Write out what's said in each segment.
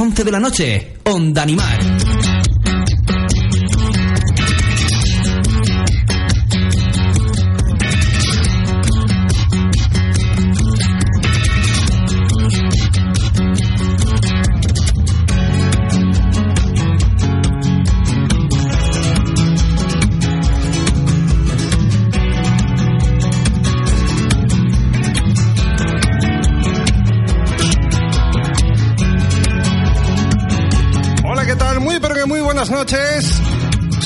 11 de la noche, Onda Animal.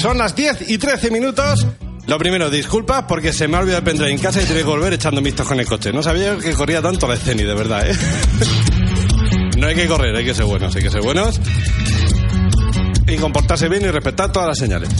Son las 10 y 13 minutos. Lo primero, disculpas porque se me ha olvidado el en casa y tengo que volver echando mistos con el coche. No sabía que corría tanto la escena, de verdad, ¿eh? No hay que correr, hay que ser buenos, hay que ser buenos. Y comportarse bien y respetar todas las señales.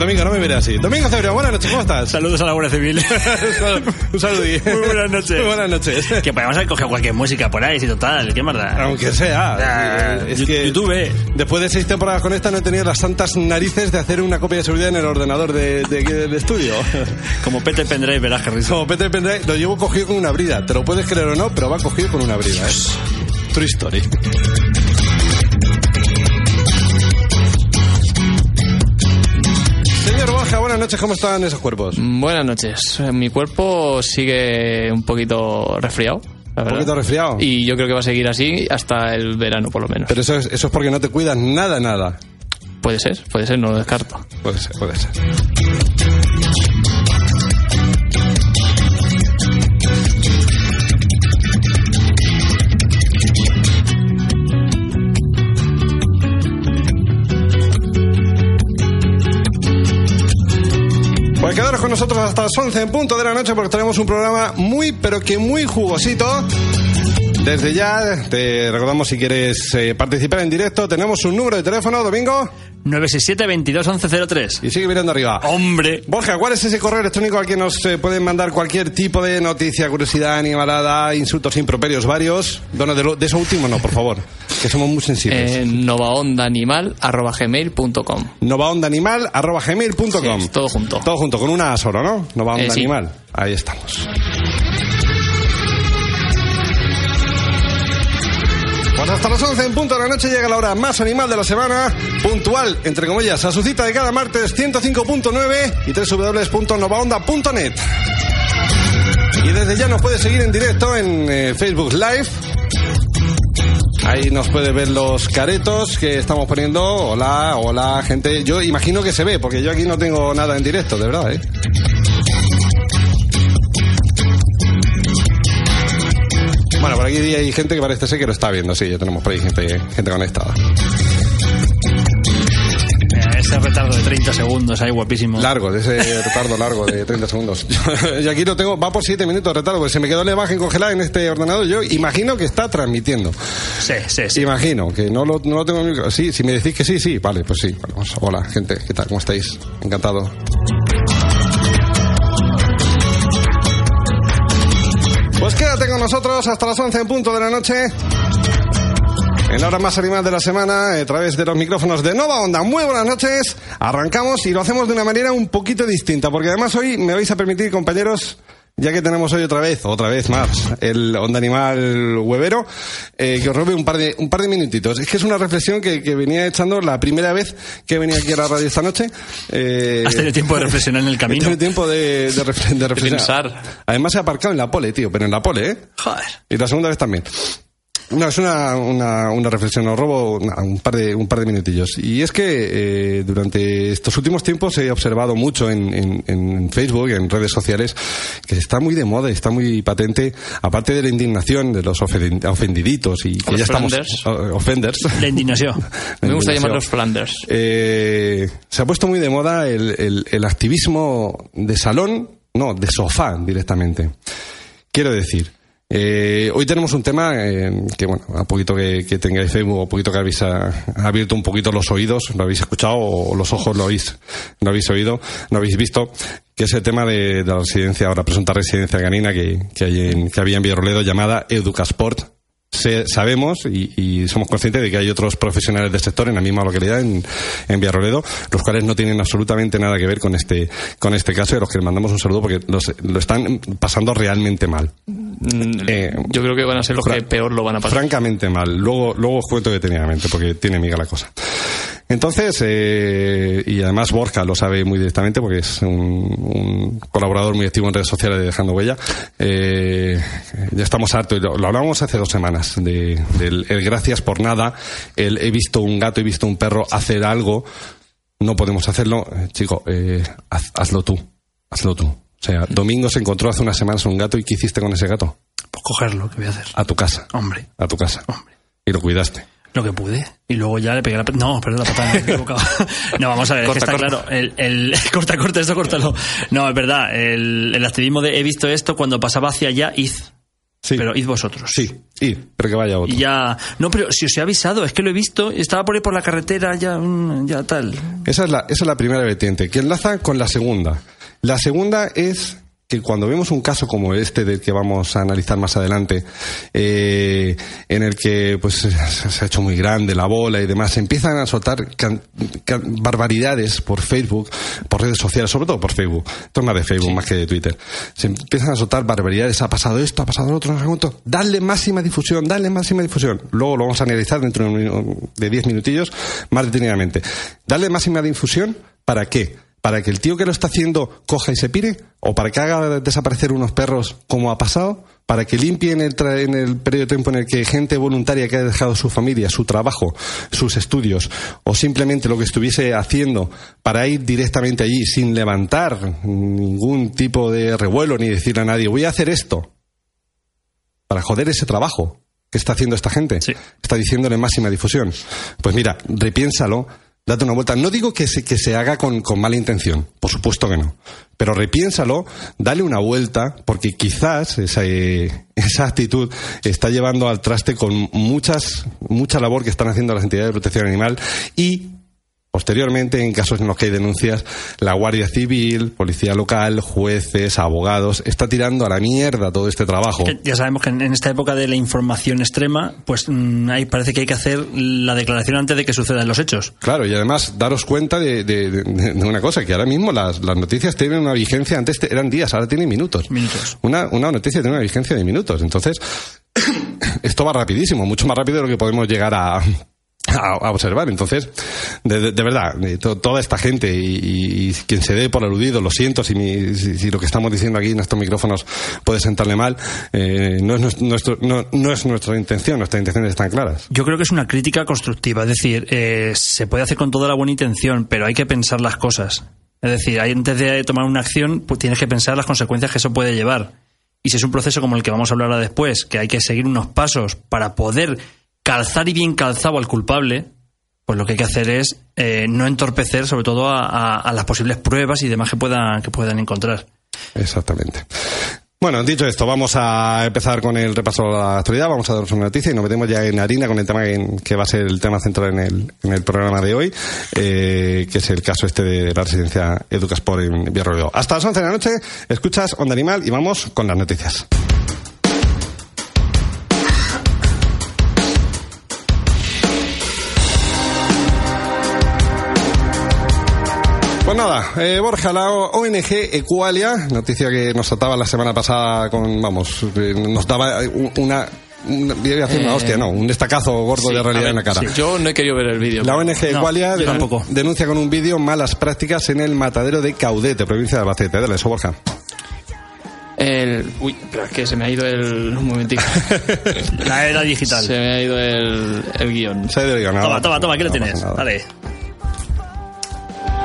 Domingo, no me mires así. Domingo Cebrián, buenas noches, ¿cómo estás? Saludos a la Guardia Civil. Un saludí. Muy buenas noches. Muy buenas noches. que podemos haber cogido cualquier música por ahí, si total, qué maldad. Aunque sea. Ah, es que YouTube. después de seis temporadas con esta no he tenido las santas narices de hacer una copia de seguridad en el ordenador de, de estudio. Como Pete Pendrive, verás que. Como Peter Pendrive, lo llevo cogido con una brida. Te lo puedes creer o no, pero va cogido con una brida. ¿eh? True story. Noches. ¿Cómo están esos cuerpos? Un Buenas noches. Mi cuerpo sigue un poquito resfriado. verdad. poquito resfriado. Y yo creo que va a seguir así hasta el verano, por lo menos. Pero eso es, eso es porque no te cuidas nada, nada. Puede ser, puede ser, no lo descarto. Puede ser, puede ser. Nosotros hasta las 11 en punto de la noche porque tenemos un programa muy, pero que muy jugosito. Desde ya, te recordamos si quieres eh, participar en directo, tenemos un número de teléfono, Domingo, 967-22-1103. y sigue mirando arriba. Hombre. Borja, ¿cuál es ese correo electrónico al que nos eh, pueden mandar cualquier tipo de noticia, curiosidad, animalada, insultos improperios varios? Dono de, lo- de eso último no, por favor, que somos muy sensibles. Eh, novaondaanimal.gmail.com Sí, todo junto. Todo junto, con una A solo, ¿no? Nova Onda Eh, sí. Ahí estamos. Pues hasta las 11 en punto de la noche llega la hora más animal de la semana, puntual, entre comillas, a su cita de cada martes 105.9 y www.novaonda.net. Y desde ya nos puede seguir en directo en eh, Facebook Live. Ahí nos puede ver los caretos que estamos poniendo. Hola, hola, gente. Yo imagino que se ve, porque yo aquí no tengo nada en directo, de verdad, ¿eh? Bueno, por aquí hay gente que parece ser que lo está viendo, sí, ya tenemos por ahí gente, gente conectada. Eh, Ese retardo de 30 segundos ahí, guapísimo. Largo, ese retardo largo de 30 segundos. Yo aquí lo tengo, va por 7 minutos de retardo, porque se me quedó la imagen congelada en este ordenador. Yo imagino que está transmitiendo. Sí, sí, sí. Imagino que no lo, no lo tengo en el micro. Sí, si me decís que sí, sí, vale, pues sí. Bueno, pues, hola, gente, ¿qué tal? ¿Cómo estáis? Encantado. Quédate con nosotros hasta las 11 en punto de la noche. En la hora más animal de la semana, a través de los micrófonos de Nova Onda. Muy buenas noches. Arrancamos y lo hacemos de una manera un poquito distinta, porque además hoy me vais a permitir, compañeros, ya que tenemos hoy otra vez, otra vez más, el Onda Animal Huevero, eh, que os robe un par de, un par de minutitos. Es que es una reflexión que, que venía echando la primera vez que venía aquí a la radio esta noche. Eh, Has tenido tiempo de reflexionar en el He camino. tenido tiempo de, de, refle- de reflexionar. pensar. Además, he aparcado en la pole, tío, pero en la pole, ¿eh? Joder. Y la segunda vez también. No, es una, una, una reflexión, os robo una- un, par de, un par de minutillos. Y es que eh, durante estos últimos tiempos he observado mucho en, en, en Facebook, en redes sociales, que está muy de moda, está muy patente, aparte de la indignación de los ofen- ofendiditos y que Los ya Flanders. offenders. La indignación. Me gusta llamarlos Flanders. Eh, se ha puesto muy de moda el, el- el activismo de salón, no, de sofá directamente. Quiero decir, eh, hoy tenemos un tema eh, que, bueno, a poquito que, tengáis Facebook, a poquito que habéis ah, abierto un poquito los oídos, lo habéis escuchado o los ojos lo habéis, lo habéis oído, lo habéis visto, que es el tema de, la residencia, ahora presunta residencia canina que, que, que había en Villarroledo llamada Educasport se- sabemos y, y somos conscientes de que hay otros profesionales del sector en la misma localidad, en, en Villarroledo, los cuales no tienen absolutamente nada que ver con este, con este caso y a los que les mandamos un saludo porque los- lo están pasando realmente mal. Mm, Eh, Yo creo que van a ser los que peor lo van a pasar. Francamente mal. Luego, luego os cuento detenidamente porque tiene miga la cosa. Entonces, eh, y además Borja lo sabe muy directamente porque es un, un colaborador muy activo en redes sociales de Dejando Huella. Eh, ya estamos hartos, y lo, lo hablábamos hace dos semanas, de, del el gracias por nada, el he visto un gato, he visto un perro hacer algo, no podemos hacerlo. Chico, eh, haz- hazlo tú, hazlo tú. O sea, Domingo se encontró hace unas semanas un gato y ¿qué hiciste con ese gato? Pues cogerlo, ¿qué voy a hacer? A tu casa. Hombre, A tu casa. hombre. Y lo cuidaste. Lo que pude. Y luego ya le pegué la... No, perdón, la patada, me he equivocado. No, vamos a ver, es que está corta. claro. El, el... Corta, corta, esto córtalo. No, es verdad. El, el activismo de he visto esto cuando pasaba hacia allá, id. Sí. Pero id vosotros. Sí, y, pero que vaya otro. Y ya... No, pero si os he avisado, es que lo he visto. Estaba por ahí por la carretera, ya, mm, ya tal. Esa es la, esa es la primera vertiente, que enlaza con la segunda. La segunda es que cuando vemos un caso como este del que vamos a analizar más adelante, eh, en el que pues se ha hecho muy grande la bola y demás, se empiezan a soltar can- can- barbaridades por Facebook, por redes sociales, sobre todo por Facebook. Esto es más de Facebook más que de Twitter. Se empiezan a soltar barbaridades, ha pasado esto, ha pasado lo otro, no sé. Darle máxima difusión, darle máxima difusión. Luego lo vamos a analizar dentro de 10 minutillos más detenidamente. Darle máxima difusión, ¿para qué? ¿Para que el tío que lo está haciendo coja y se pire? ¿O para que haga desaparecer unos perros como ha pasado? ¿Para que limpie en el, tra- en el periodo de tiempo en el que gente voluntaria que ha dejado su familia, su trabajo, sus estudios, o simplemente lo que estuviese haciendo para ir directamente allí sin levantar ningún tipo de revuelo ni decirle a nadie, voy a hacer esto? Para joder ese trabajo que está haciendo esta gente. Sí. Está diciéndole máxima difusión. Pues mira, repiénsalo, date una vuelta. No digo que se, que se haga con, con mala intención, por supuesto que no. Pero repiénsalo, dale una vuelta, porque quizás esa, eh, esa actitud está llevando al traste con muchas, mucha labor que están haciendo las entidades de protección animal y Posteriormente, en casos en los que hay denuncias, la Guardia Civil, Policía Local, jueces, abogados, está tirando a la mierda todo este trabajo. Que ya sabemos que en, esta época de la información extrema, pues mm, ahí parece que hay que hacer la declaración antes de que sucedan los hechos. Claro, y además daros cuenta de, de- de- de una cosa, que ahora mismo las, las noticias tienen una vigencia, antes te- eran días, ahora tienen minutos. Minutos. Una, una noticia tiene una vigencia de minutos. Entonces, esto va rapidísimo, mucho más rápido de lo que podemos llegar a, a, observar. Entonces, de, de- verdad, to- toda esta gente y, quien se dé por aludido, lo siento si, mi- si, si lo que estamos diciendo aquí en estos micrófonos puede sentarle mal, eh, no, es nues- nuestro, no, es nuestra intención, nuestras intenciones están claras. Yo creo que es una crítica constructiva, es decir, eh, se puede hacer con toda la buena intención, pero hay que pensar las cosas. Es decir, antes de tomar una acción, pues tienes que pensar las consecuencias que eso puede llevar. Y si es un proceso como el que vamos a hablar ahora después, que hay que seguir unos pasos para poder calzar y bien calzado al culpable, pues lo que hay que hacer es eh, no entorpecer sobre todo a, las posibles pruebas y demás que puedan, que puedan encontrar. Exactamente. Bueno, dicho esto, vamos a empezar con el repaso de la actualidad, vamos a daros una noticia y nos metemos ya en harina con el tema que va a ser el tema central en el, en el programa de hoy, eh, que es el caso este de la residencia Educasport en Villarroledo. Hasta las 11 de la noche, escuchas Onda Animal y vamos con las noticias. Pues nada, eh, Borja, la ONG Equalia, noticia que nos trataba la semana pasada con, vamos, eh, nos daba un- una, a decir una Eh, hostia, no, un destacazo gordo Sí, de realidad ver, en la cara. sí, Yo no he querido ver el vídeo. La ONG No, Equalia denuncia con un vídeo malas prácticas en el matadero de Caudete, provincia de Albacete. Dale eso, Borja. El... Uy, pero es que se me ha ido el... Un momentito. La era digital. se me ha ido el, el guion. Se ha ido yo, nada. Toma, toma, toma, aquí lo No tienes. pasa nada. Dale.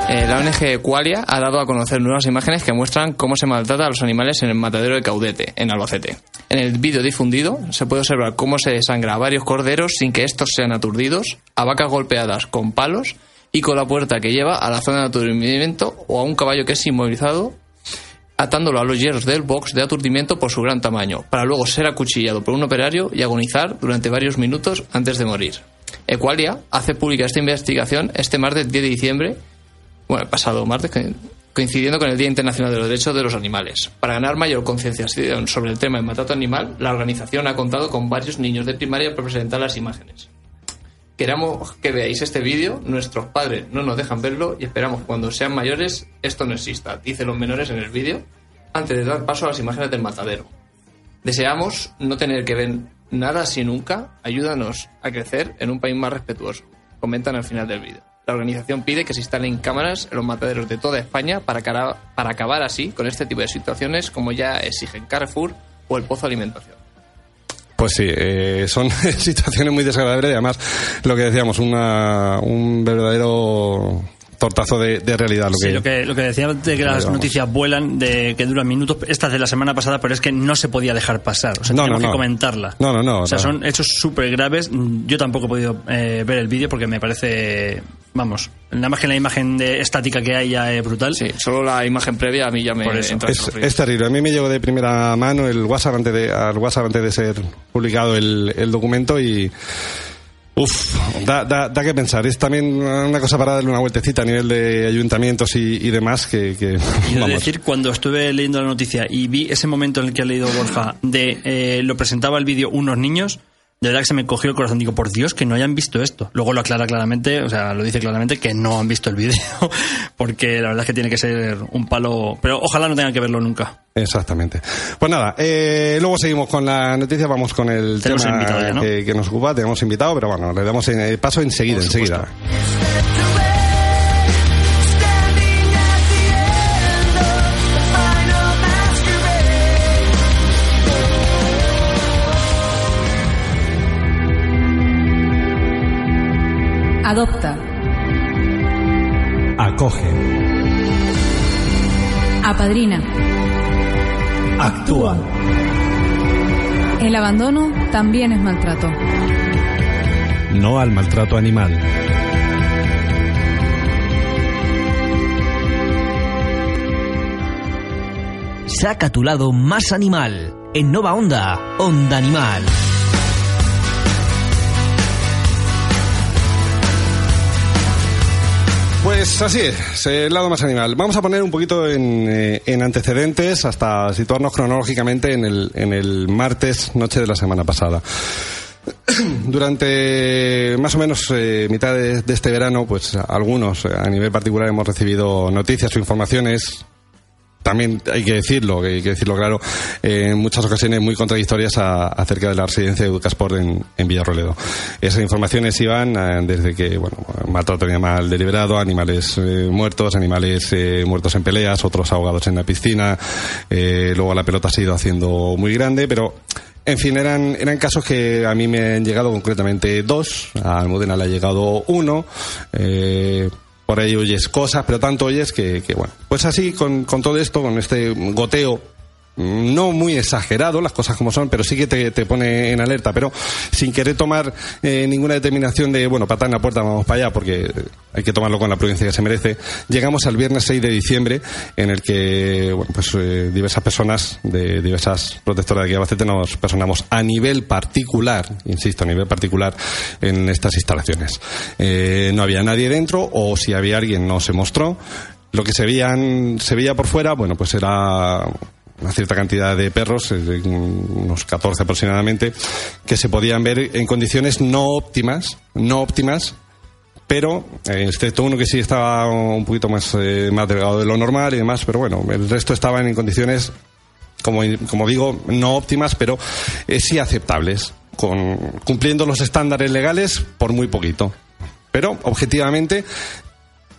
Eh, la ONG Qualia ha dado a conocer nuevas imágenes que muestran cómo se maltrata a los animales en el matadero de Caudete, en Albacete. En el vídeo difundido se puede observar cómo se desangra a varios corderos sin que estos sean aturdidos, a vacas golpeadas con palos y con la puerta que lleva a la zona de aturdimiento o a un caballo que es inmovilizado atándolo a los hierros del box de aturdimiento por su gran tamaño, para luego ser acuchillado por un operario y agonizar durante varios minutos antes de morir. Equalia hace pública esta investigación este martes 10 de diciembre, bueno, el pasado martes, coincidiendo con el Día Internacional de los Derechos de los Animales. Para ganar mayor concienciación sobre el tema del maltrato animal, la organización ha contado con varios niños de primaria para presentar las imágenes. Queramos que veáis este vídeo, nuestros padres no nos dejan verlo y esperamos cuando sean mayores esto no exista, dicen los menores en el vídeo, antes de dar paso a las imágenes del matadero. Deseamos no tener que ver nada así nunca, ayúdanos a crecer en un país más respetuoso, comentan al final del vídeo. La organización pide que se instalen cámaras en los mataderos de toda España para, cara- para acabar así con este tipo de situaciones como ya exigen Carrefour o el Pozo Alimentación. Pues sí, eh, son situaciones muy desagradables y además lo que decíamos, una, un verdadero tortazo de, de realidad. Lo Sí, que, lo que, lo que decía de que las Vamos. noticias vuelan, de que duran minutos, esta es de la semana pasada, pero es que no se podía dejar pasar. O sea, No, tenemos no, que no. comentarla. No, no, no, O sea, no. son hechos súper graves. Yo tampoco he podido eh, ver el vídeo porque me parece, vamos, nada más que la imagen de estática que hay ya es brutal. Sí, solo la imagen previa a mí ya me Por eso. entra Es, terrible. A mí me llegó de primera mano el WhatsApp antes de, al WhatsApp antes de ser publicado el, el documento y. Uf, da, da, da que pensar. Es también una cosa para darle una vueltecita a nivel de ayuntamientos y, y demás que. que vamos. decir, cuando estuve leyendo la noticia y vi ese momento en el que ha leído Borja de eh, lo presentaba el vídeo unos niños, de verdad que se me cogió el corazón. Digo, por Dios, que no hayan visto esto. Luego lo aclara claramente, o sea, lo dice claramente que no han visto el vídeo, porque la verdad es que tiene que ser un palo. Pero ojalá no tengan que verlo nunca. Exactamente. Pues nada, eh, luego seguimos con la noticia, vamos con el Tenemos tema invitado ya, ¿no? que, que nos ocupa, tenemos invitado, pero bueno, le damos eh, paso enseguida, enseguida. Adopta. Acoge. Apadrina. Actúa. El abandono también es maltrato. No al maltrato animal. Saca tu lado más animal. En Nova Onda, Onda Animal. Pues así es, el lado más animal. Vamos a poner un poquito en, eh, en antecedentes hasta situarnos cronológicamente en el, en el martes, noche de la semana pasada. Durante más o menos eh, mitad de, de este verano, pues algunos eh, a nivel particular hemos recibido noticias o informaciones también hay que decirlo, hay que decirlo claro, eh, en muchas ocasiones muy contradictorias a- acerca de la residencia de Educasport en, en Villarroledo. Esas informaciones iban eh, desde que, bueno, maltrato animal deliberado, animales eh, muertos, animales muertos en peleas, otros ahogados en la piscina, luego la pelota se ha ido haciendo muy grande, pero en fin, eran, eran casos que a mí me han llegado concretamente dos, a Almudena le ha llegado uno, eh, por ahí oyes cosas, pero tanto oyes que, que, bueno. Pues así, con, con todo esto, con este goteo no muy exagerado, las cosas como son, pero sí que te, te pone en alerta, pero sin querer tomar eh, ninguna determinación de, bueno, patada en la puerta, vamos para allá, porque hay que tomarlo con la prudencia que se merece. Llegamos al viernes 6 de diciembre, en el que, bueno, pues eh, diversas personas de diversas protectoras de aquí nos personamos a nivel particular, insisto, a nivel particular, en estas instalaciones. Eh, no había nadie dentro, o si había alguien no se mostró. Lo que se veían, se veía por fuera, bueno, pues era una cierta cantidad de perros, unos 14 aproximadamente, que se podían ver en condiciones no óptimas, no óptimas, pero eh, excepto uno que sí estaba un poquito más, eh, más delgado de lo normal y demás, pero bueno, el resto estaban en condiciones, como, como digo, no óptimas, pero eh, sí aceptables, con, cumpliendo los estándares legales por muy poquito. Pero, objetivamente,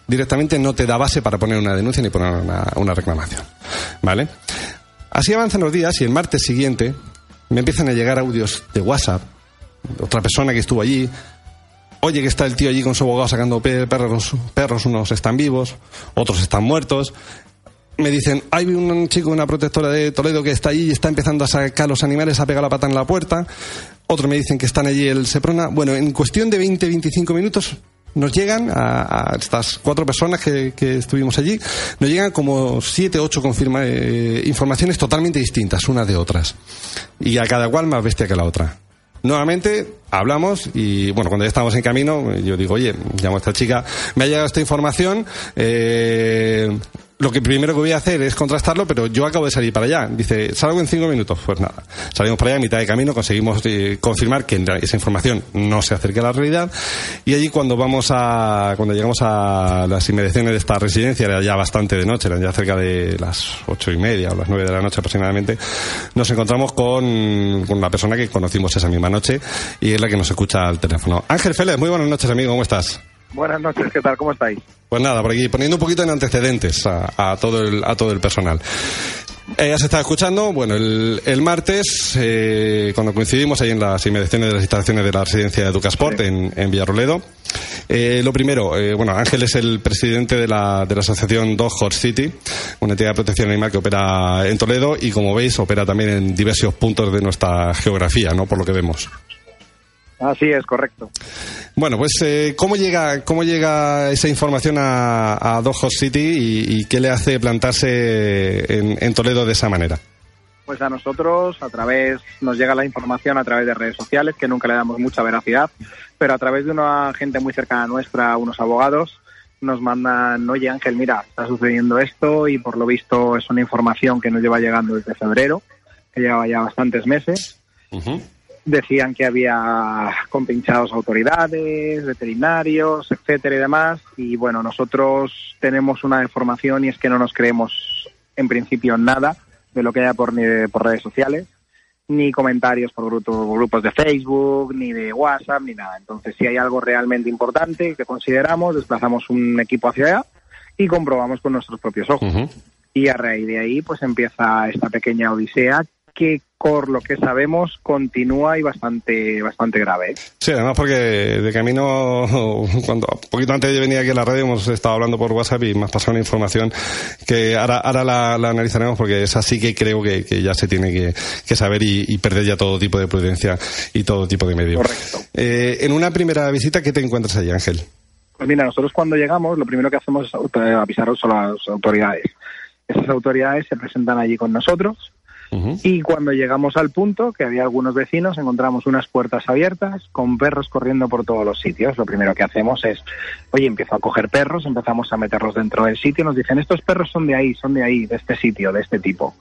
directamente no te da base para poner una denuncia ni poner una, una reclamación. ¿Vale? Así avanzan los días y el martes siguiente me empiezan a llegar audios de WhatsApp, otra persona que estuvo allí. Oye, que está el tío allí con su abogado sacando pe- perros, perros, unos están vivos, otros están muertos. Me dicen, hay un chico, una protectora de Toledo que está allí y está empezando a sacar los animales, a pegar la pata en la puerta. Otros me dicen que están allí el Seprona. Bueno, en cuestión de 20-25 minutos nos llegan a, estas cuatro personas que, que estuvimos allí, nos llegan como siete, ocho confirma, eh, informaciones totalmente distintas unas de otras. Y a cada cual más bestia que la otra. Nuevamente hablamos y bueno, cuando ya estábamos en camino, yo digo, oye, llamo a esta chica, me ha llegado esta información, eh, lo que primero que voy a hacer es contrastarlo, pero yo acabo de salir para allá. Dice, salgo en cinco minutos. Pues nada, salimos para allá a mitad de camino, conseguimos eh, confirmar que esa información no se acerca a la realidad. Y allí cuando vamos a, cuando llegamos a las inmediaciones de esta residencia, era ya bastante de noche, eran ya cerca de las ocho y media o las nueve de la noche aproximadamente, nos encontramos con, con una persona que conocimos esa misma noche y es la que nos escucha al teléfono. Ángel Félix, muy buenas noches amigo, ¿cómo estás? Buenas noches, ¿qué tal? ¿Cómo estáis? Pues nada, por aquí poniendo un poquito en antecedentes a, a todo, el, a todo el personal. Eh, ya se está escuchando, bueno, el, el martes, eh, cuando coincidimos ahí en las inmediaciones de las instalaciones de la residencia de Educasport en, en Villarroledo. Eh, lo primero, eh, bueno, Ángel es el presidente de la, de la asociación Dog Horse City, una entidad de protección animal que opera en Toledo y, como veis, opera también en diversos puntos de nuestra geografía, ¿no? Por lo que vemos. Así es, correcto. Bueno, pues eh, ¿cómo, llega, ¿cómo llega esa información a, a Horse City y, y qué le hace plantarse en, en Toledo de esa manera? Pues a nosotros, a través, nos llega la información a través de redes sociales, que nunca le damos mucha veracidad, pero a través de una gente muy cercana a nuestra, unos abogados, nos mandan, oye Ángel, mira, está sucediendo esto y por lo visto es una información que nos lleva llegando desde febrero, que lleva ya bastantes meses. Decían que había compinchados autoridades, veterinarios, etcétera y demás. Y bueno, nosotros tenemos una información y es que no nos creemos en principio nada de lo que haya por, ni- por redes sociales, ni comentarios por grupo- grupos de Facebook, ni de WhatsApp, ni nada. Entonces, si hay algo realmente importante que consideramos, desplazamos un equipo hacia allá y comprobamos con nuestros propios ojos. Y a raíz de ahí, pues empieza esta pequeña odisea que, por lo que sabemos, continúa y bastante, bastante grave. Sí, además porque de camino, cuando un poquito antes de venir aquí a la radio hemos estado hablando por WhatsApp y me has pasado una información que ahora, ahora la, la analizaremos porque es así que creo que, que ya se tiene que, que saber y, y perder ya todo tipo de prudencia y todo tipo de medios. Eh, en una primera visita, ¿qué te encuentras allí, Ángel? Pues mira, nosotros cuando llegamos, lo primero que hacemos es auto- avisaros a las autoridades. Esas autoridades se presentan allí con nosotros y cuando llegamos al punto, que había algunos vecinos, encontramos unas puertas abiertas con perros corriendo por todos los sitios. Lo primero que hacemos es, oye, empiezo a coger perros, empezamos a meterlos dentro del sitio, nos dicen, estos perros son de ahí, son de ahí, de este sitio, de este tipo.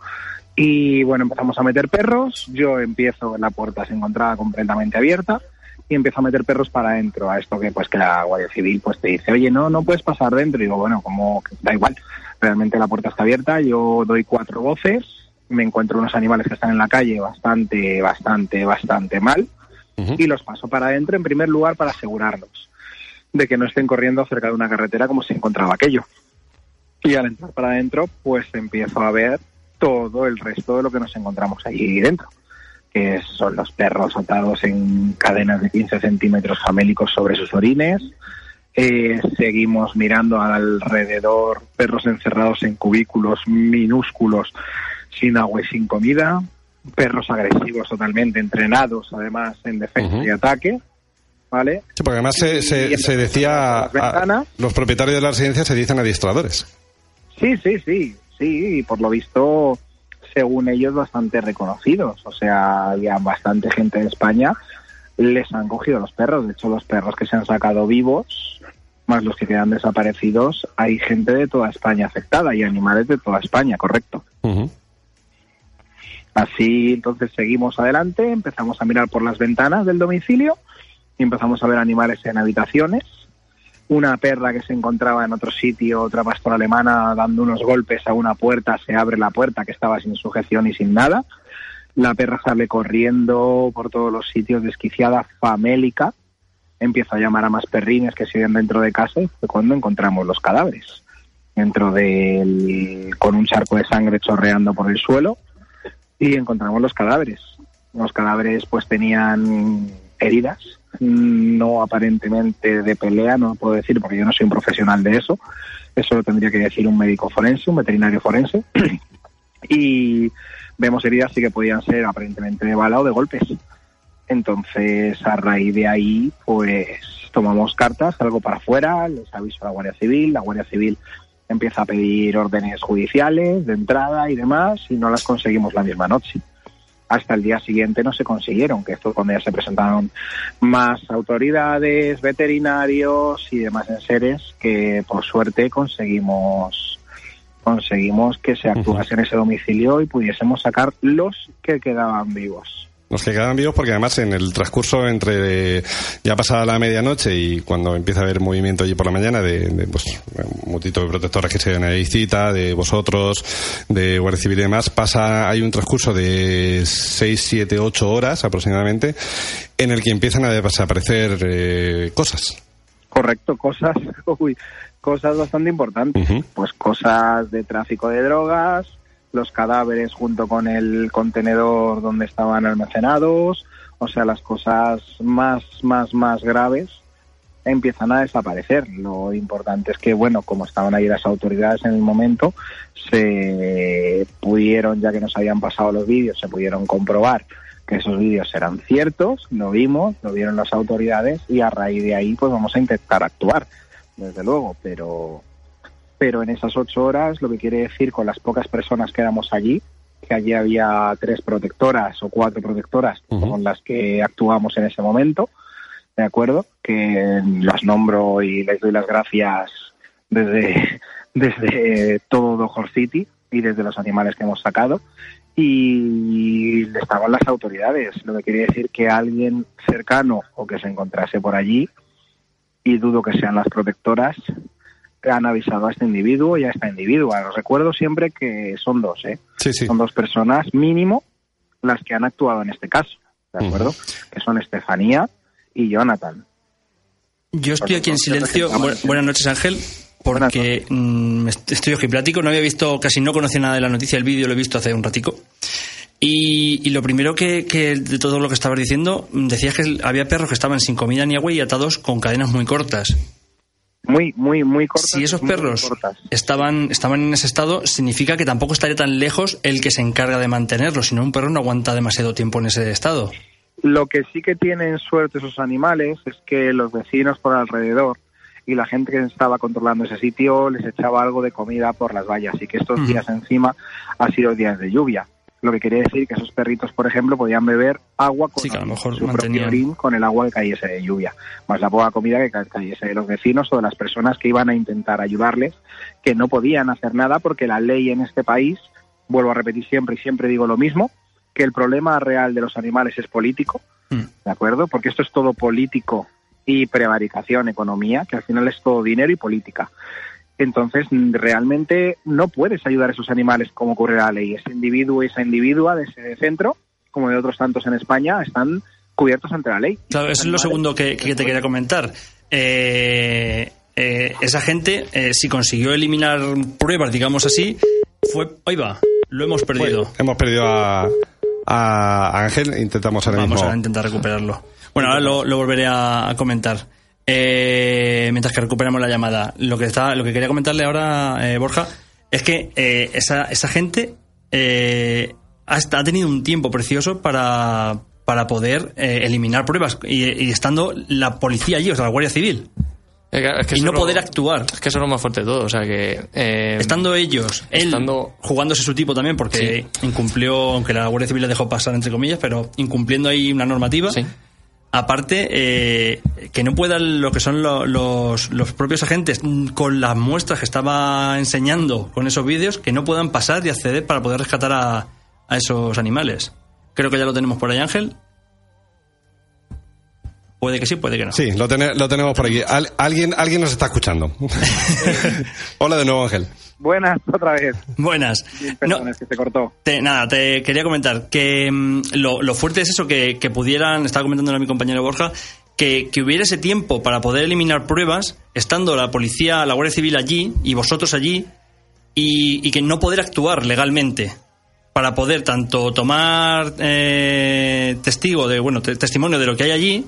Y bueno, empezamos a meter perros, yo empiezo, la puerta se encontraba completamente abierta y empiezo a meter perros para adentro, a esto que pues que la Guardia Civil pues te dice, oye, no, no puedes pasar dentro. Y digo, bueno, como da igual, realmente la puerta está abierta, yo doy cuatro voces, me encuentro unos animales que están en la calle bastante, bastante, bastante mal y los paso para adentro en primer lugar para asegurarnos de que no estén corriendo cerca de una carretera como se encontraba aquello. Y al entrar para adentro, pues empiezo a ver todo el resto de lo que nos encontramos allí dentro, que son los perros atados en cadenas de 15 centímetros famélicos sobre sus orines. Eh, seguimos mirando alrededor perros encerrados en cubículos minúsculos sin agua y sin comida, perros agresivos totalmente entrenados además en defensa y ataque, ¿vale? Sí, porque además se, se, se decía, a- ventanas. los propietarios de la residencia se dicen adiestradores. Sí, sí, sí, sí, y por lo visto, según ellos, bastante reconocidos. O sea, ya bastante gente de España les han cogido los perros. De hecho, los perros que se han sacado vivos, más los que quedan desaparecidos, hay gente de toda España afectada y animales de toda España, correcto. Así, entonces seguimos adelante, empezamos a mirar por las ventanas del domicilio y empezamos a ver animales en habitaciones. Una perra que se encontraba en otro sitio, otra pastora alemana, dando unos golpes a una puerta, se abre la puerta que estaba sin sujeción y sin nada. La perra sale corriendo por todos los sitios, desquiciada, famélica. Empieza a llamar a más perrines que siguen dentro de casa y fue cuando encontramos los cadáveres. Dentro del. con un charco de sangre chorreando por el suelo y encontramos los cadáveres. Los cadáveres pues tenían heridas, no aparentemente de pelea, no puedo decir porque yo no soy un profesional de eso. Eso lo tendría que decir un médico forense, un veterinario forense. y vemos heridas sí que podían ser aparentemente de bala o de golpes. Entonces, a raíz de ahí, pues tomamos cartas, algo para afuera, les aviso a la Guardia Civil, la Guardia Civil empieza a pedir órdenes judiciales de entrada y demás, y no las conseguimos la misma noche. Hasta el día siguiente no se consiguieron, que fue cuando ya se presentaron más autoridades, veterinarios y demás enseres que por suerte conseguimos conseguimos que se actuase en ese domicilio y pudiésemos sacar los que quedaban vivos. Los que quedan vivos porque además en el transcurso entre ya pasada la medianoche y cuando empieza a haber movimiento allí por la mañana de, de, pues un multitud de protectores que se dan ahí cita, de vosotros, de Guardia Civil y demás, pasa, hay un transcurso de 6, 7, 8 horas aproximadamente en el que empiezan a desaparecer eh, cosas. Correcto, cosas, uy, cosas bastante importantes. Pues cosas de tráfico de drogas, los cadáveres junto con el contenedor donde estaban almacenados, o sea, las cosas más, más, más graves empiezan a desaparecer. Lo importante es que, bueno, como estaban ahí las autoridades en el momento, se pudieron, ya que nos habían pasado los vídeos, se pudieron comprobar que esos vídeos eran ciertos, lo vimos, lo vieron las autoridades y a raíz de ahí pues vamos a intentar actuar, desde luego, pero pero en esas ocho horas, lo que quiere decir con las pocas personas que éramos allí, que allí había tres protectoras o cuatro protectoras con las que actuamos en ese momento, ¿de acuerdo? Que las nombro y les doy las gracias desde, desde todo Dohor City y desde los animales que hemos sacado. Y estaban las autoridades, lo que quiere decir que alguien cercano o que se encontrase por allí, y dudo que sean las protectoras, han avisado a este individuo y a esta individua. Recuerdo siempre que son dos, ¿eh? Sí, sí. Son dos personas mínimo las que han actuado en este caso, ¿de acuerdo? Que son Estefanía y Jonathan. Yo estoy aquí en silencio. Bu- Buenas noches, Ángel. Porque mm, est- estoy ojiplático, no había visto, casi no conocía nada de la noticia, el vídeo lo he visto hace un ratico. Y, y lo primero que, que de todo lo que estabas diciendo, mm, decías que había perros que estaban sin comida ni agua y atados con cadenas muy cortas. Muy, muy, muy cortas. Si esos perros estaban, estaban en ese estado, significa que tampoco estaría tan lejos el que se encarga de mantenerlos, si no un perro no aguanta demasiado tiempo en ese estado. Lo que sí que tienen suerte esos animales es que los vecinos por alrededor y la gente que estaba controlando ese sitio les echaba algo de comida por las vallas y que estos días encima han sido días de lluvia. Lo que quiere decir que esos perritos, por ejemplo, podían beber agua con Sí, que a lo mejor su mantenían- propio orín con el agua que cayese de lluvia, más la poca comida que ca- cayese de los vecinos o de las personas que iban a intentar ayudarles, que no podían hacer nada porque la ley en este país, vuelvo a repetir siempre y siempre digo lo mismo, que el problema real de los animales es político, Mm. ¿de acuerdo? Porque esto es todo político y prevaricación, economía, que al final es todo dinero y política. Entonces, realmente no puedes ayudar a esos animales como ocurre la ley. Ese individuo y esa individua de ese centro, como de otros tantos en España, están cubiertos ante la ley. Claro, eso es lo segundo que, que te quería comentar. Eh, eh, esa gente, eh, si consiguió eliminar pruebas, digamos así, fue. Ahí va, lo hemos perdido. Hemos perdido a, a Ángel, intentamos ahora Vamos mismo. a intentar recuperarlo. Bueno, ahora lo, lo volveré a, a comentar. Eh, mientras que recuperamos la llamada. Lo que está, lo que quería comentarle ahora, eh, Borja, es que eh, esa, esa gente eh, ha, ha tenido un tiempo precioso para, para poder eh, eliminar pruebas y, y estando la policía allí, o sea, la Guardia Civil, Es que- y no lo- poder actuar. Es que eso es lo más fuerte de todo. O sea que. eh, Estando ellos, él estando- jugándose su tipo también, porque incumplió, aunque la Guardia Civil le dejó pasar, entre comillas, pero incumpliendo ahí una normativa. Sí. Aparte, eh, que no puedan lo que son lo- los, los propios agentes, mm, con las muestras que estaba enseñando con esos vídeos, que no puedan pasar y acceder para poder rescatar a, a esos animales. Creo que ya lo tenemos por ahí, Ángel. Puede que sí, puede que no. Sí, lo, tene- lo tenemos por aquí. Al- alguien, alguien nos está escuchando. Hola de nuevo, Ángel. Buenas, otra vez. Buenas. Perdón, No, es que se cortó. Te- nada, te quería comentar que mm, lo, lo fuerte es eso, que, que pudieran, estaba comentándolo a mi compañero Borja, que, que hubiera ese tiempo para poder eliminar pruebas, estando la policía, la Guardia Civil allí y vosotros allí, y, y que no poder actuar legalmente para poder tanto tomar eh, testigo de, bueno, te- testimonio de lo que hay allí,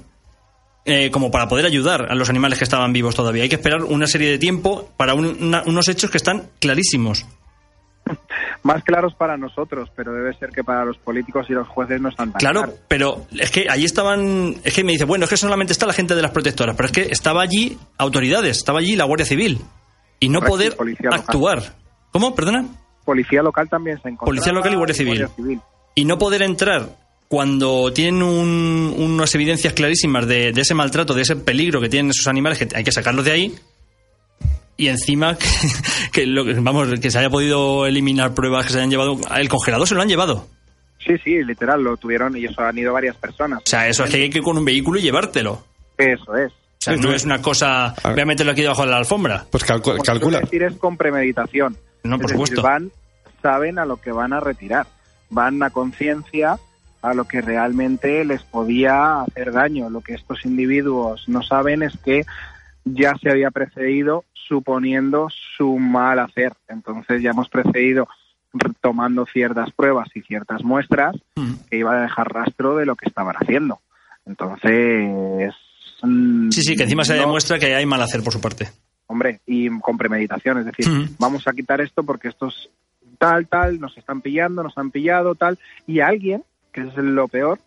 eh, como para poder ayudar a los animales que estaban vivos todavía. Hay que esperar una serie de tiempo para un- una- unos hechos que están clarísimos. Más claros para nosotros, pero debe ser que para los políticos y los jueces no están tan Claro, claros. pero es que allí estaban. Es que me dice, bueno, es que solamente está la gente de las protectoras, pero es que estaba allí autoridades, estaba allí la Guardia Civil. Y no Correcto, poder policía local. actuar. ¿Cómo? ¿Perdona? Policía local también se encontraba. Policía local y Guardia Civil. Y no poder entrar cuando tienen un- unas evidencias clarísimas de, de ese maltrato, de ese peligro que tienen esos animales, que hay que sacarlos de ahí. y encima que, que lo, que- vamos que se haya podido eliminar pruebas que se hayan llevado el congelador se lo han llevado Sí, sí, literal, lo tuvieron y eso han ido varias personas. o sea eso es que hay que ir con un vehículo y llevártelo o Eso es. sea no es una cosa voy a meterlo aquí debajo de la alfombra Pues calcu- Como calcula. decir, es con premeditación. No, Es por decir, supuesto. van, saben a lo que van a retirar. Van a conciencia a lo que realmente les podía hacer daño. Lo que estos individuos no saben es que ya se había precedido suponiendo su mal hacer. Entonces ya hemos precedido tomando ciertas pruebas y ciertas muestras Mm. que iban a dejar rastro de lo que estaban haciendo. Entonces... mm, sí sí que encima se demuestra que hay mal hacer por su parte hombre, y con premeditación, es decir, Ujú. vamos a quitar esto porque estos tal, tal, nos están pillando, nos han pillado, tal, y alguien, que es lo peor,